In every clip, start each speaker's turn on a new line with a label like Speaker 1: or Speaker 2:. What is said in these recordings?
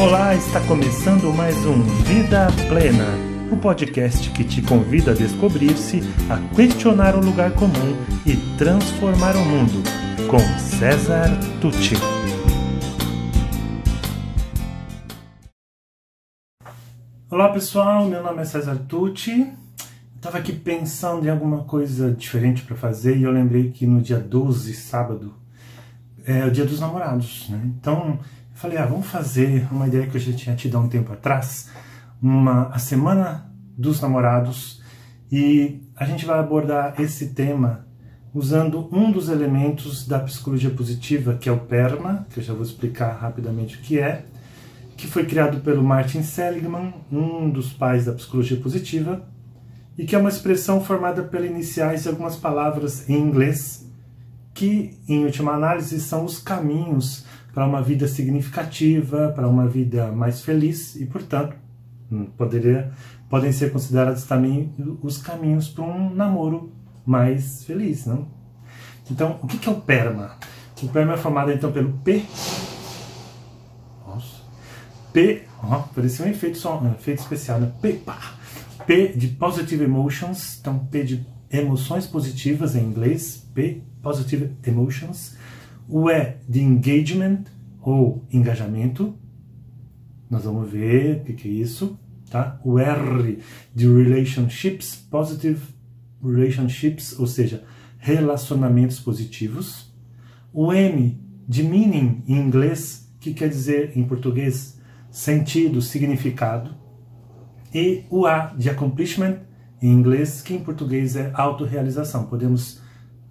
Speaker 1: Olá, está começando mais um Vida Plena, o podcast que te convida a descobrir-se, a questionar o lugar comum e transformar o mundo, com César Tucci. Olá pessoal, meu nome é César Tucci. Estava aqui pensando em alguma coisa diferente para fazer e eu lembrei que no dia 12, sábado, é o dia dos namorados, né? Então Falei, ah, vamos fazer uma ideia que eu já tinha tido há um tempo atrás, uma, a Semana dos Namorados, e a gente vai abordar esse tema usando um dos elementos da psicologia positiva, que é o PERMA, que eu já vou explicar rapidamente o que é, que foi criado pelo Martin Seligman, um dos pais da psicologia positiva, e que é uma expressão formada pelas iniciais de algumas palavras em inglês, que, em última análise, são os caminhos para uma vida significativa, para uma vida mais feliz e, portanto, hum, poderia, podem ser considerados também os caminhos para um namoro mais feliz, não? Então, o que é o PERMA? O PERMA é formado então pelo P. Nossa. P. Ó, parecia um efeito, só, um efeito especial, né? P. Pá. P de Positive Emotions, então P de emoções positivas em inglês, P, Positive Emotions. O E de engagement ou engajamento. Nós vamos ver o que, que é isso. Tá? O R de relationships, positive relationships, ou seja, relacionamentos positivos. O M de meaning em inglês, que quer dizer em português sentido, significado. E o A de accomplishment em inglês, que em português é autorrealização. Podemos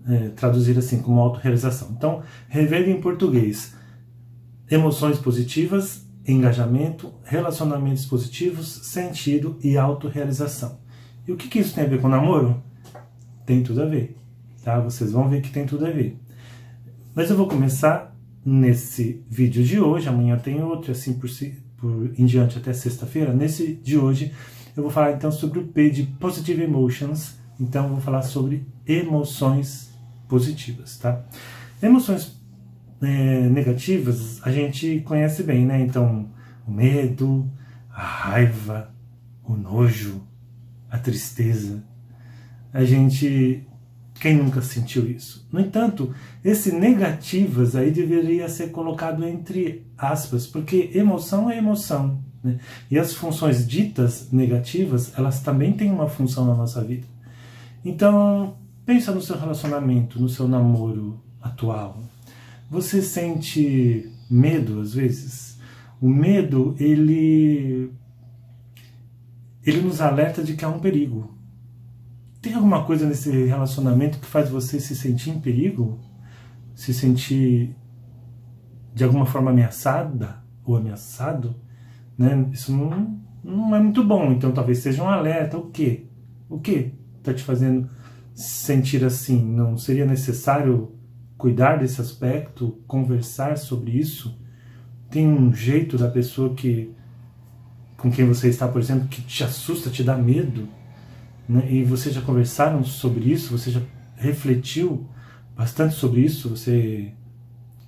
Speaker 1: é, traduzir assim como autorrealização. Então, revendo em português, emoções positivas, engajamento, relacionamentos positivos, sentido e autorrealização. E o que, que isso tem a ver com namoro? Tem tudo a ver, tá? Vocês vão ver que tem tudo a ver. Mas eu vou começar nesse vídeo de hoje, amanhã tem outro, assim por, por em diante até sexta-feira. Nesse de hoje, eu vou falar então sobre o P de Positive Emotions. Então, eu vou falar sobre emoções positivas, tá? Emoções é, negativas a gente conhece bem, né? Então, o medo, a raiva, o nojo, a tristeza. A gente. Quem nunca sentiu isso? No entanto, esse negativas aí deveria ser colocado entre aspas, porque emoção é emoção. Né? E as funções ditas negativas, elas também têm uma função na nossa vida. Então, Pensa no seu relacionamento, no seu namoro atual. Você sente medo às vezes? O medo, ele ele nos alerta de que há um perigo. Tem alguma coisa nesse relacionamento que faz você se sentir em perigo? Se sentir de alguma forma ameaçada ou ameaçado? Né? Isso não, não é muito bom. Então talvez seja um alerta. O quê? O que está te fazendo sentir assim? Não seria necessário cuidar desse aspecto, conversar sobre isso? Tem um jeito da pessoa que com quem você está, por exemplo, que te assusta, te dá medo, né? e vocês já conversaram sobre isso, você já refletiu bastante sobre isso, você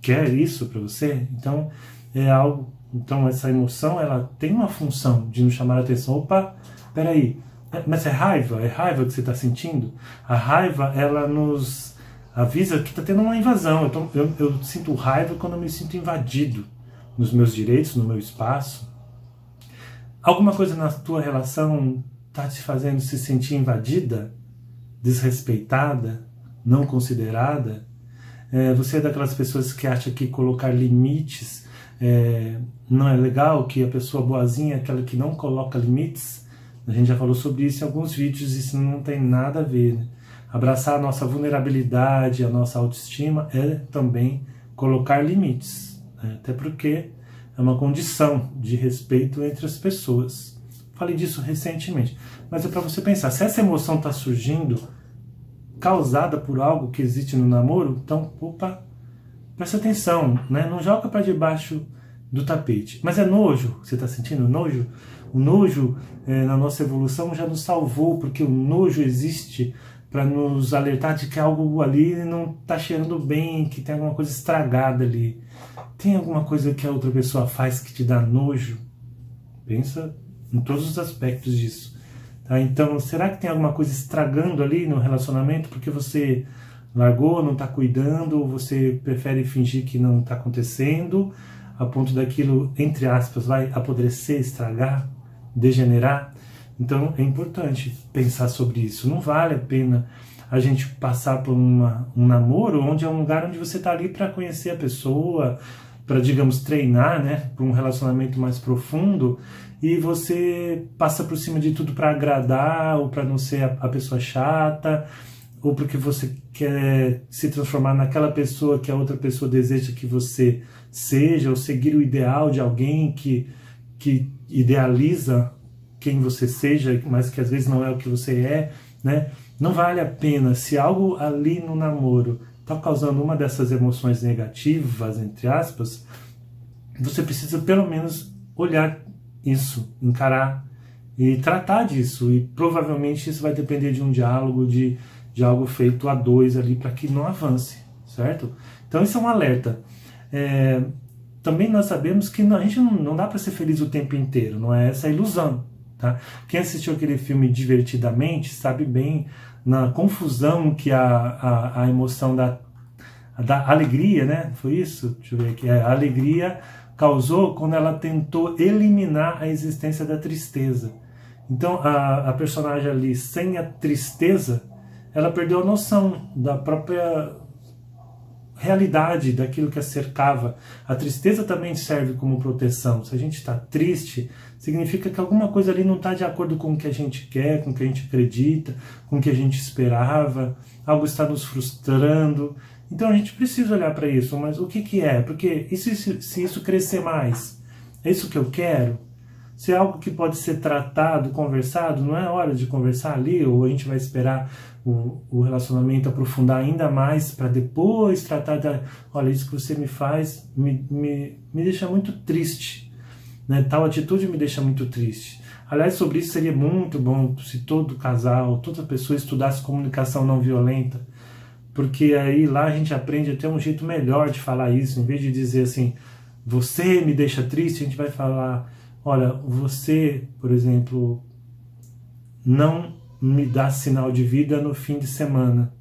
Speaker 1: quer isso para você? Então, é algo, então essa emoção, ela tem uma função de nos chamar a atenção. Opa, peraí, mas é raiva? É raiva que você está sentindo? A raiva, ela nos avisa que está tendo uma invasão. Então, eu, eu sinto raiva quando eu me sinto invadido nos meus direitos, no meu espaço. Alguma coisa na tua relação está te fazendo se sentir invadida, desrespeitada, não considerada? É, você é daquelas pessoas que acha que colocar limites é, não é legal, que a pessoa boazinha é aquela que não coloca limites? A gente já falou sobre isso em alguns vídeos, isso não tem nada a ver. Né? Abraçar a nossa vulnerabilidade, a nossa autoestima é também colocar limites, né? até porque é uma condição de respeito entre as pessoas. Falei disso recentemente, mas é para você pensar: se essa emoção está surgindo causada por algo que existe no namoro, então, opa, presta atenção, né? não joga para debaixo do tapete. Mas é nojo, você está sentindo nojo? O nojo é, na nossa evolução já nos salvou, porque o nojo existe para nos alertar de que algo ali não está cheirando bem, que tem alguma coisa estragada ali. Tem alguma coisa que a outra pessoa faz que te dá nojo? Pensa em todos os aspectos disso. Tá? Então, será que tem alguma coisa estragando ali no relacionamento porque você largou, não está cuidando, ou você prefere fingir que não está acontecendo, a ponto daquilo, entre aspas, vai apodrecer, estragar, degenerar? Então é importante pensar sobre isso. Não vale a pena a gente passar por uma, um namoro onde é um lugar onde você está ali para conhecer a pessoa, para, digamos, treinar, né, para um relacionamento mais profundo e você passa por cima de tudo para agradar ou para não ser a, a, pessoa chata ou porque você quer se transformar naquela pessoa que a outra pessoa deseja que você seja ou seguir o ideal de alguém que, que idealiza quem você seja, mas que às vezes não é o que você é, né? Não vale a pena se algo ali no namoro está causando uma dessas emoções negativas, entre aspas, você precisa pelo menos olhar isso, encarar e tratar disso. E provavelmente isso vai depender de um diálogo, de, de algo feito a dois ali para que não avance, certo? Então isso é um alerta. É, também nós sabemos que a gente não, não dá para ser feliz o tempo inteiro, não é essa a ilusão. Tá? Quem assistiu aquele filme divertidamente sabe bem na confusão que a, a, a emoção da, da alegria, né? Foi isso? Deixa eu ver aqui. É, a alegria causou quando ela tentou eliminar a existência da tristeza. Então a, a personagem ali, sem a tristeza, ela perdeu a noção da própria realidade daquilo que a cercava. A tristeza também serve como proteção. Se a gente está triste, significa que alguma coisa ali não está de acordo com o que a gente quer, com o que a gente acredita, com o que a gente esperava, algo está nos frustrando. Então a gente precisa olhar para isso, mas o que, que é? Porque e se, se isso crescer mais? É isso que eu quero? Se é algo que pode ser tratado, conversado, não é hora de conversar ali, ou a gente vai esperar o, o relacionamento aprofundar ainda mais para depois tratar da. Olha, isso que você me faz me, me, me deixa muito triste. Né? Tal atitude me deixa muito triste. Aliás, sobre isso seria muito bom se todo casal, toda pessoa estudasse comunicação não violenta, porque aí lá a gente aprende a ter um jeito melhor de falar isso, em vez de dizer assim, você me deixa triste, a gente vai falar Olha, você, por exemplo, não me dá sinal de vida no fim de semana.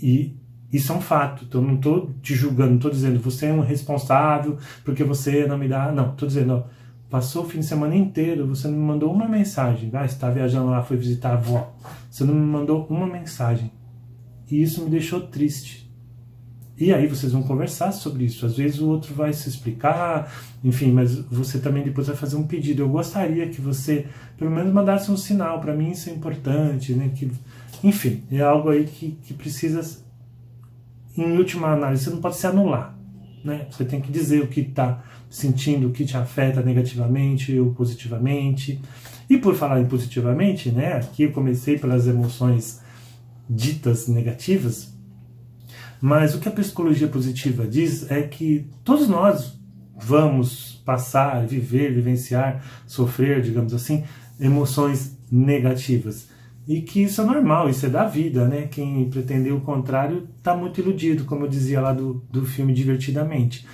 Speaker 1: E isso é um fato. Então, não estou te julgando, não estou dizendo você é um responsável porque você não me dá. Não, estou dizendo, ó, passou o fim de semana inteiro, você não me mandou uma mensagem. Ah, está viajando lá, foi visitar a avó. Você não me mandou uma mensagem. E isso me deixou triste. E aí vocês vão conversar sobre isso. Às vezes o outro vai se explicar, enfim, mas você também depois vai fazer um pedido. Eu gostaria que você pelo menos mandasse um sinal. Para mim isso é importante, né? Que, enfim, é algo aí que, que precisa, em última análise, você não pode se anular. Né? Você tem que dizer o que está sentindo, o que te afeta negativamente ou positivamente. E por falar em positivamente, né? Aqui eu comecei pelas emoções ditas negativas, mas o que a psicologia positiva diz é que todos nós vamos passar, viver, vivenciar, sofrer, digamos assim, emoções negativas. E que isso é normal, isso é da vida, né? Quem pretender o contrário está muito iludido, como eu dizia lá do, do filme Divertidamente.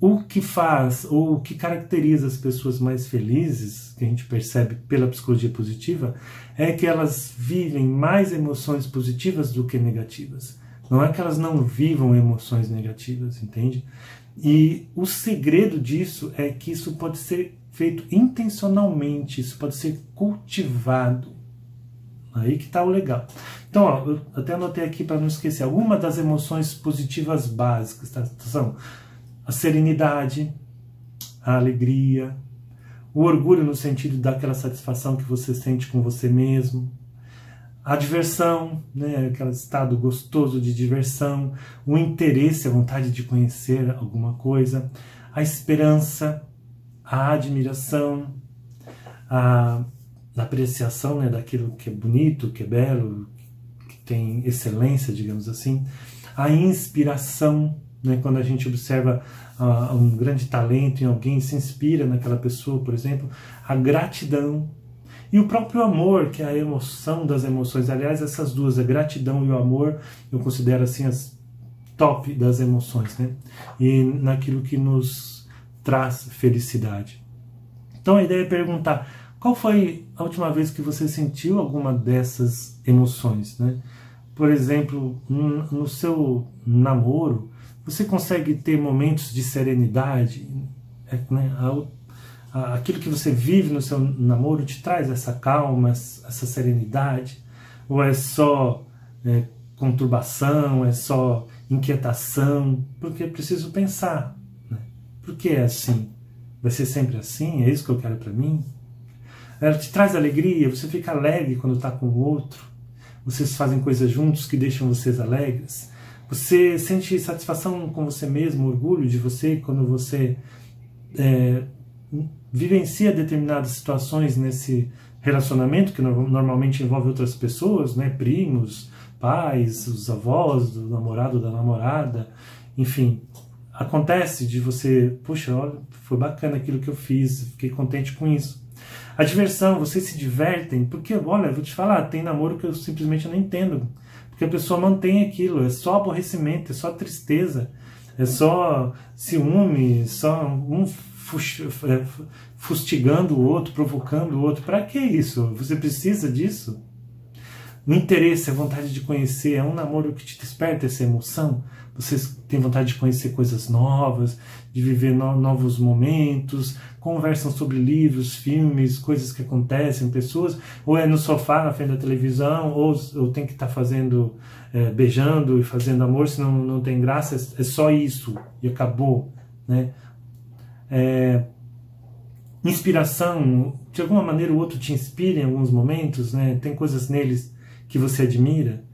Speaker 1: O que faz, ou o que caracteriza as pessoas mais felizes, que a gente percebe pela psicologia positiva, é que elas vivem mais emoções positivas do que negativas. Não é que elas não vivam emoções negativas, entende? E o segredo disso é que isso pode ser feito intencionalmente, isso pode ser cultivado. Aí que está o legal. Então, ó, eu até anotei aqui para não esquecer. Algumas das emoções positivas básicas tá? são a serenidade, a alegria, o orgulho no sentido daquela satisfação que você sente com você mesmo, a diversão, né, aquele estado gostoso de diversão, o interesse, a vontade de conhecer alguma coisa, a esperança, a admiração, a apreciação né, daquilo que é bonito, que é belo, que tem excelência, digamos assim, a inspiração, né, quando a gente observa uh, um grande talento em alguém, se inspira naquela pessoa, por exemplo, a gratidão, E o próprio amor, que é a emoção das emoções. Aliás, essas duas, a gratidão e o amor, eu considero assim as top das emoções, né? E naquilo que nos traz felicidade. Então a ideia é perguntar qual foi a última vez que você sentiu alguma dessas emoções, né? Por exemplo, no seu namoro, você consegue ter momentos de serenidade, é, né? Aquilo que você vive no seu namoro te traz essa calma, essa serenidade, ou é só é, conturbação, é só inquietação? Porque é preciso pensar. Né? Por que é assim? Vai ser sempre assim? É isso que eu quero para mim? Ela te traz alegria, você fica alegre quando está com o outro. Vocês fazem coisas juntos que deixam vocês alegres. Você sente satisfação com você mesmo, orgulho de você quando você é, vivencia determinadas situações nesse relacionamento que normalmente envolve outras pessoas, né, primos, pais, os avós do namorado, da namorada, enfim, acontece de você, puxa, olha, foi bacana aquilo que eu fiz, fiquei contente com isso. A diversão, vocês se divertem, porque, olha, vou te falar, tem namoro que eu simplesmente não entendo, porque a pessoa mantém aquilo, é só aborrecimento, é só tristeza, é só ciúme, só um fustigando o outro, provocando o outro. Para que isso? Você precisa disso? O interesse, a vontade de conhecer, é um namoro que te desperta essa emoção. Vocês têm vontade de conhecer coisas novas, de viver no novos momentos, conversam sobre livros, filmes, coisas que acontecem, pessoas, ou é no sofá na frente da televisão, ou, ou tem que estar tá fazendo, é, beijando e fazendo amor, senão não tem graça, é, é só isso e acabou, né? É, inspiração, de alguma maneira o outro te inspira em alguns momentos, né? Tem coisas neles que você admira,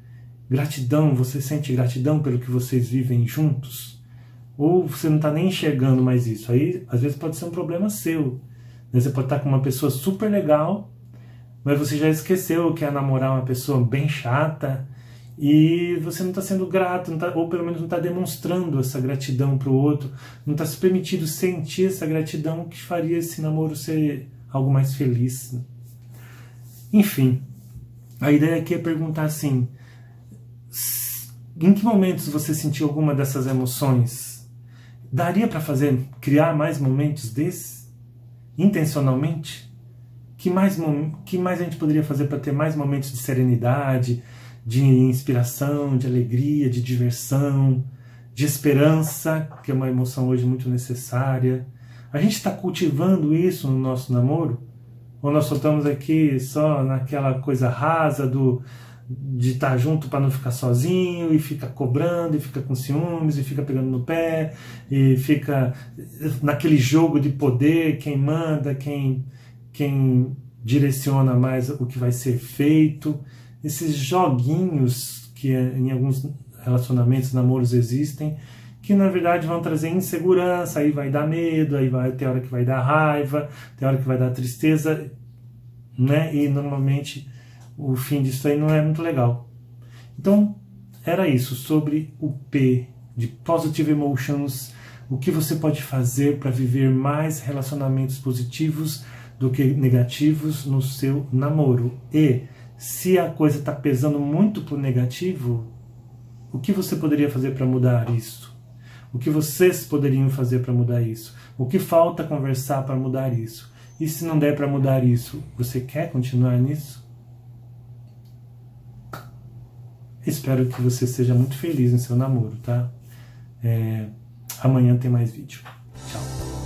Speaker 1: gratidão, você sente gratidão pelo que vocês vivem juntos, ou você não está nem enxergando mais isso. Aí, às vezes, pode ser um problema seu. Né? Você pode estar com uma pessoa super legal, mas você já esqueceu que é namorar uma pessoa bem chata e você não está sendo grato, tá, ou pelo menos não está demonstrando essa gratidão para o outro, não está se permitindo sentir essa gratidão que faria esse namoro ser algo mais feliz. Enfim, a ideia aqui é perguntar assim: em que momentos você sentiu alguma dessas emoções? Daria para fazer, criar mais momentos desses? Intencionalmente? Que mais, que mais a gente poderia fazer para ter mais momentos de serenidade, de inspiração, de alegria, de diversão, de esperança, que é uma emoção hoje muito necessária? A gente está cultivando isso no nosso namoro? ou nós só estamos aqui só naquela coisa rasa do de estar junto para não ficar sozinho e fica cobrando e fica com ciúmes e fica pegando no pé e fica naquele jogo de poder quem manda quem quem direciona mais o que vai ser feito esses joguinhos que em alguns relacionamentos namoros existem que na verdade vão trazer insegurança, aí vai dar medo, aí vai ter hora que vai dar raiva, tem hora que vai dar tristeza, né? E normalmente o fim disso aí não é muito legal. Então, era isso sobre o P de Positive Emotions, o que você pode fazer para viver mais relacionamentos positivos do que negativos no seu namoro. E se a coisa está pesando muito para o negativo, o que você poderia fazer para mudar isso? O que vocês poderiam fazer para mudar isso? O que falta conversar para mudar isso? E se não der para mudar isso, você quer continuar nisso? Espero que você seja muito feliz no seu namoro, tá? É... Amanhã tem mais vídeo.